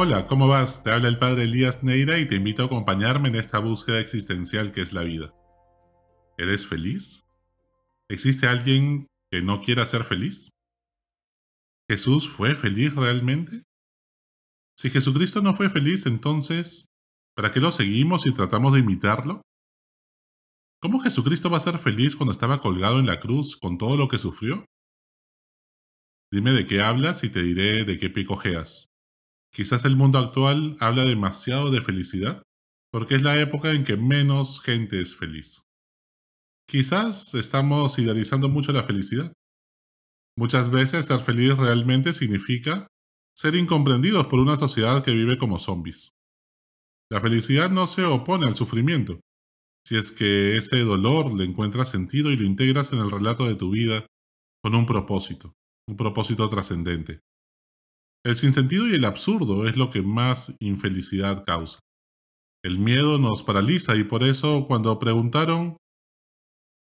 Hola, ¿cómo vas? Te habla el padre Elías Neira y te invito a acompañarme en esta búsqueda existencial que es la vida. ¿Eres feliz? ¿Existe alguien que no quiera ser feliz? ¿Jesús fue feliz realmente? Si Jesucristo no fue feliz, entonces, ¿para qué lo seguimos y tratamos de imitarlo? ¿Cómo Jesucristo va a ser feliz cuando estaba colgado en la cruz con todo lo que sufrió? Dime de qué hablas y te diré de qué picojeas. Quizás el mundo actual habla demasiado de felicidad, porque es la época en que menos gente es feliz. Quizás estamos idealizando mucho la felicidad. Muchas veces ser feliz realmente significa ser incomprendidos por una sociedad que vive como zombies. La felicidad no se opone al sufrimiento, si es que ese dolor le encuentra sentido y lo integras en el relato de tu vida con un propósito, un propósito trascendente. El sinsentido y el absurdo es lo que más infelicidad causa. El miedo nos paraliza y por eso cuando preguntaron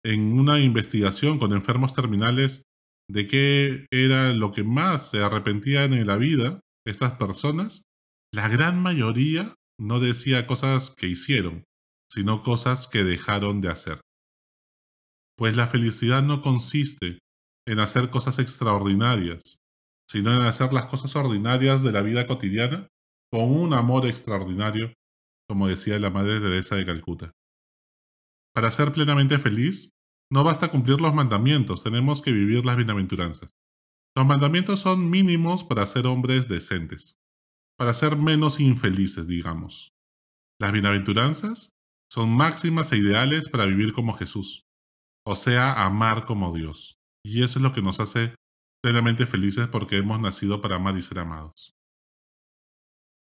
en una investigación con enfermos terminales de qué era lo que más se arrepentían en la vida estas personas, la gran mayoría no decía cosas que hicieron, sino cosas que dejaron de hacer. Pues la felicidad no consiste en hacer cosas extraordinarias, sino en hacer las cosas ordinarias de la vida cotidiana con un amor extraordinario, como decía la Madre Teresa de Calcuta. Para ser plenamente feliz, no basta cumplir los mandamientos, tenemos que vivir las bienaventuranzas. Los mandamientos son mínimos para ser hombres decentes, para ser menos infelices, digamos. Las bienaventuranzas son máximas e ideales para vivir como Jesús, o sea, amar como Dios. Y eso es lo que nos hace plenamente felices porque hemos nacido para amar y ser amados.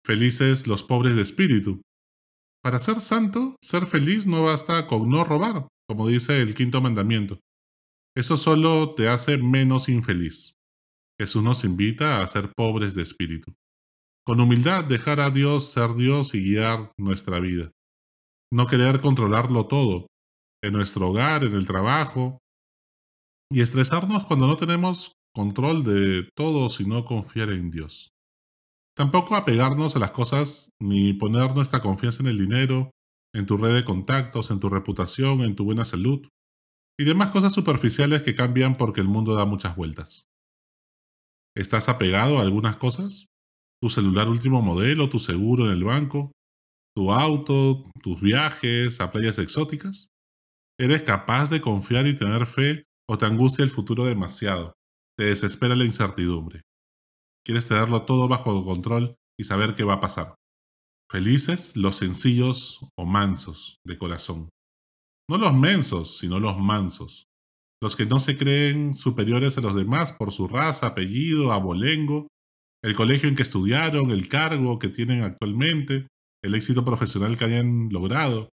Felices los pobres de espíritu. Para ser santo, ser feliz no basta con no robar, como dice el quinto mandamiento. Eso solo te hace menos infeliz. Jesús nos invita a ser pobres de espíritu. Con humildad dejar a Dios ser Dios y guiar nuestra vida. No querer controlarlo todo, en nuestro hogar, en el trabajo, y estresarnos cuando no tenemos control de todo, sino confiar en Dios. Tampoco apegarnos a las cosas ni poner nuestra confianza en el dinero, en tu red de contactos, en tu reputación, en tu buena salud y demás cosas superficiales que cambian porque el mundo da muchas vueltas. ¿Estás apegado a algunas cosas? ¿Tu celular último modelo, tu seguro en el banco, tu auto, tus viajes a playas exóticas? ¿Eres capaz de confiar y tener fe o te angustia el futuro demasiado? Te desespera la incertidumbre. Quieres tenerlo todo bajo control y saber qué va a pasar. Felices los sencillos o mansos de corazón. No los mensos, sino los mansos. Los que no se creen superiores a los demás por su raza, apellido, abolengo, el colegio en que estudiaron, el cargo que tienen actualmente, el éxito profesional que hayan logrado,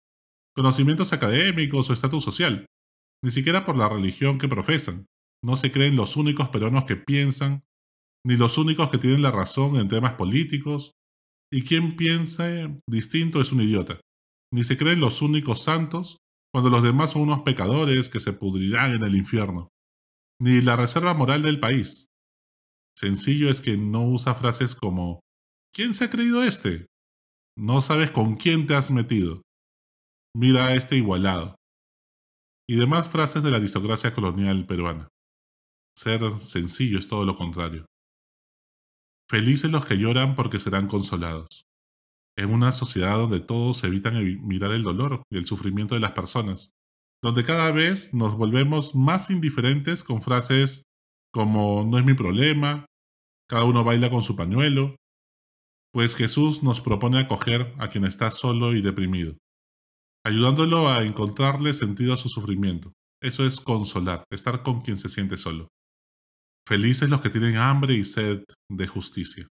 conocimientos académicos o estatus social, ni siquiera por la religión que profesan, no se creen los únicos peruanos que piensan, ni los únicos que tienen la razón en temas políticos, y quien piensa distinto es un idiota. Ni se creen los únicos santos cuando los demás son unos pecadores que se pudrirán en el infierno. Ni la reserva moral del país. Sencillo es que no usa frases como ¿Quién se ha creído este? No sabes con quién te has metido. Mira a este igualado. Y demás frases de la aristocracia colonial peruana. Ser sencillo es todo lo contrario. Felices los que lloran porque serán consolados. En una sociedad donde todos evitan mirar el dolor y el sufrimiento de las personas, donde cada vez nos volvemos más indiferentes con frases como no es mi problema, cada uno baila con su pañuelo, pues Jesús nos propone acoger a quien está solo y deprimido, ayudándolo a encontrarle sentido a su sufrimiento. Eso es consolar, estar con quien se siente solo. Felices los que tienen hambre y sed de justicia.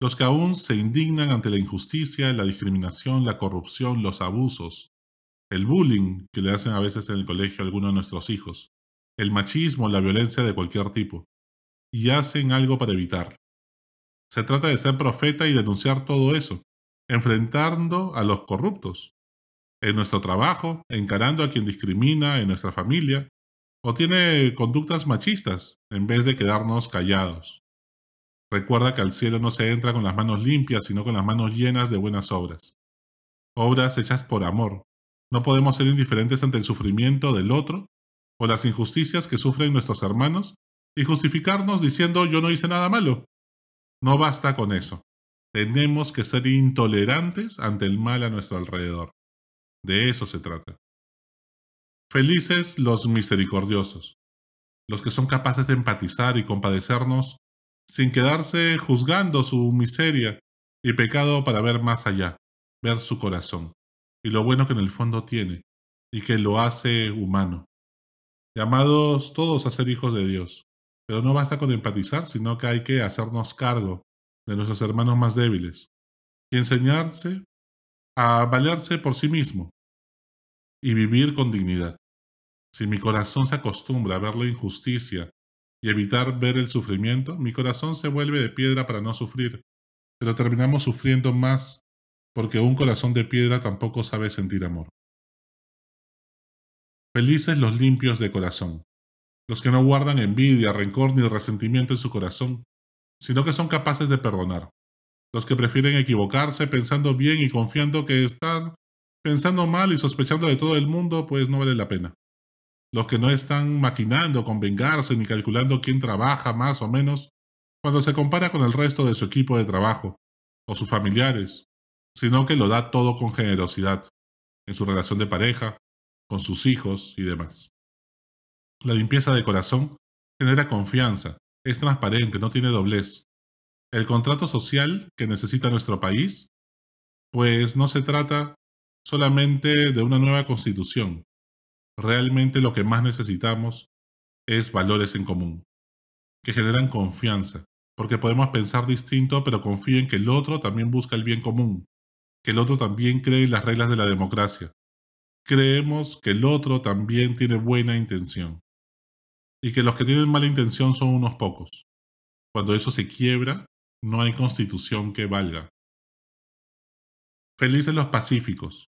Los que aún se indignan ante la injusticia, la discriminación, la corrupción, los abusos, el bullying que le hacen a veces en el colegio a de nuestros hijos, el machismo, la violencia de cualquier tipo, y hacen algo para evitarlo. Se trata de ser profeta y denunciar todo eso, enfrentando a los corruptos, en nuestro trabajo, encarando a quien discrimina en nuestra familia, o tiene conductas machistas en vez de quedarnos callados. Recuerda que al cielo no se entra con las manos limpias, sino con las manos llenas de buenas obras. Obras hechas por amor. No podemos ser indiferentes ante el sufrimiento del otro o las injusticias que sufren nuestros hermanos y justificarnos diciendo yo no hice nada malo. No basta con eso. Tenemos que ser intolerantes ante el mal a nuestro alrededor. De eso se trata. Felices los misericordiosos, los que son capaces de empatizar y compadecernos sin quedarse juzgando su miseria y pecado para ver más allá, ver su corazón y lo bueno que en el fondo tiene y que lo hace humano. Llamados todos a ser hijos de Dios, pero no basta con empatizar, sino que hay que hacernos cargo de nuestros hermanos más débiles y enseñarse a valerse por sí mismo y vivir con dignidad. Si mi corazón se acostumbra a ver la injusticia y evitar ver el sufrimiento, mi corazón se vuelve de piedra para no sufrir, pero terminamos sufriendo más porque un corazón de piedra tampoco sabe sentir amor. Felices los limpios de corazón, los que no guardan envidia, rencor ni resentimiento en su corazón, sino que son capaces de perdonar, los que prefieren equivocarse pensando bien y confiando que están pensando mal y sospechando de todo el mundo, pues no vale la pena los que no están maquinando con vengarse ni calculando quién trabaja más o menos cuando se compara con el resto de su equipo de trabajo o sus familiares, sino que lo da todo con generosidad, en su relación de pareja, con sus hijos y demás. La limpieza de corazón genera confianza, es transparente, no tiene doblez. El contrato social que necesita nuestro país, pues no se trata solamente de una nueva constitución, realmente lo que más necesitamos es valores en común, que generan confianza, porque podemos pensar distinto, pero confío en que el otro también busca el bien común, que el otro también cree en las reglas de la democracia. Creemos que el otro también tiene buena intención, y que los que tienen mala intención son unos pocos. Cuando eso se quiebra, no hay constitución que valga. Felices los pacíficos,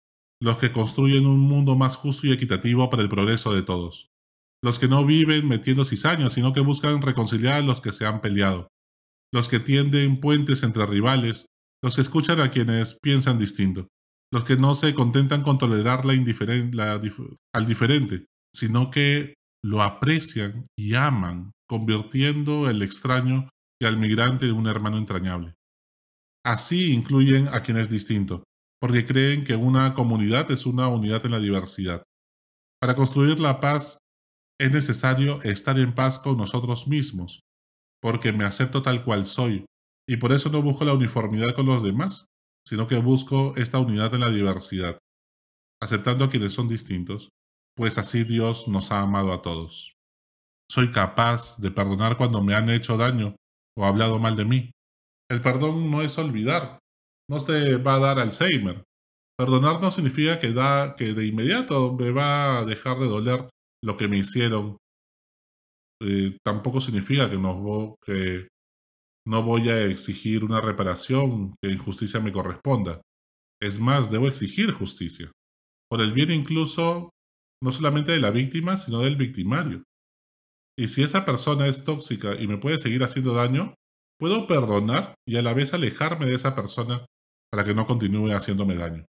los que construyen un mundo más justo y equitativo para el progreso de todos, los que no viven metiendo cizañas, sino que buscan reconciliar a los que se han peleado, los que tienden puentes entre rivales, los que escuchan a quienes piensan distinto, los que no se contentan con tolerar la al diferente, sino que lo aprecian y aman, convirtiendo el extraño y al migrante en un hermano entrañable. Así incluyen a quien es distinto, porque creen que una comunidad es una unidad en la diversidad. Para construir la paz es necesario estar en paz con nosotros mismos, porque me acepto tal cual soy, y por eso no busco la uniformidad con los demás, sino que busco esta unidad en la diversidad, aceptando a quienes son distintos, pues así Dios nos ha amado a todos. Soy capaz de perdonar cuando me han hecho daño o hablado mal de mí. El perdón no es olvidar, no te va a dar Alzheimer. Perdonar no significa que, da, que de inmediato me va a dejar de doler lo que me hicieron. Eh, tampoco significa que que no voy a exigir una reparación que en justicia me corresponda. Es más, debo exigir justicia. Por el bien incluso no solamente de la víctima, sino del victimario. Y si esa persona es tóxica y me puede seguir haciendo daño, puedo perdonar y a la vez alejarme de esa persona para que no continúe haciéndome daño.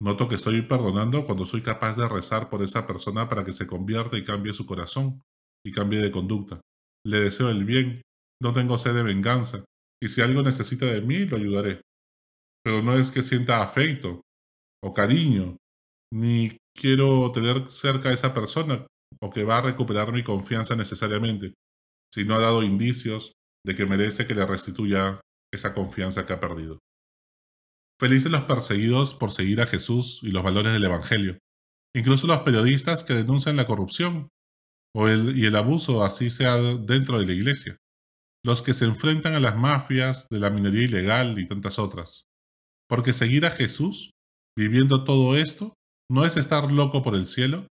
Noto que estoy perdonando cuando soy capaz de rezar por esa persona para que se convierta y cambie su corazón y cambie de conducta. Le deseo el bien, no tengo sed de venganza, y si algo necesita de mí, lo ayudaré. Pero no es que sienta afecto o cariño, ni quiero tener cerca a esa persona o que va a recuperar mi confianza necesariamente, si no ha dado indicios de que merece que le restituya esa confianza que ha perdido. Felices los perseguidos por seguir a Jesús y los valores del Evangelio, incluso los periodistas que denuncian la corrupción o el, y el abuso, así sea dentro de la iglesia, los que se enfrentan a las mafias de la minería ilegal y tantas otras. Porque seguir a Jesús, viviendo todo esto, no es estar loco por el cielo,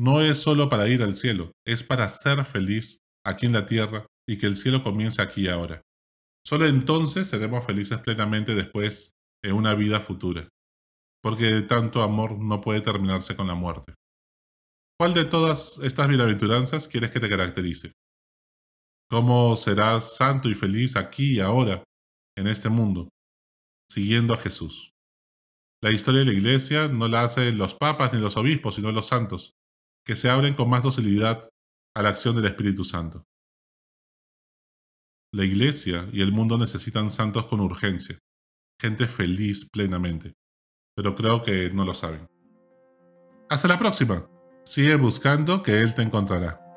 no es solo para ir al cielo, es para ser feliz aquí en la tierra y que el cielo comience aquí y ahora. Solo entonces seremos felices plenamente después en una vida futura, porque tanto amor no puede terminarse con la muerte. ¿Cuál de todas estas bienaventuranzas quieres que te caracterice? ¿Cómo serás santo y feliz aquí y ahora, en este mundo, siguiendo a Jesús? La historia de la Iglesia no la hacen los papas ni los obispos, sino los santos, que se abren con más docilidad a la acción del Espíritu Santo. La Iglesia y el mundo necesitan santos con urgencia, gente feliz plenamente, pero creo que no lo saben. Hasta la próxima. Sigue buscando que Él te encontrará.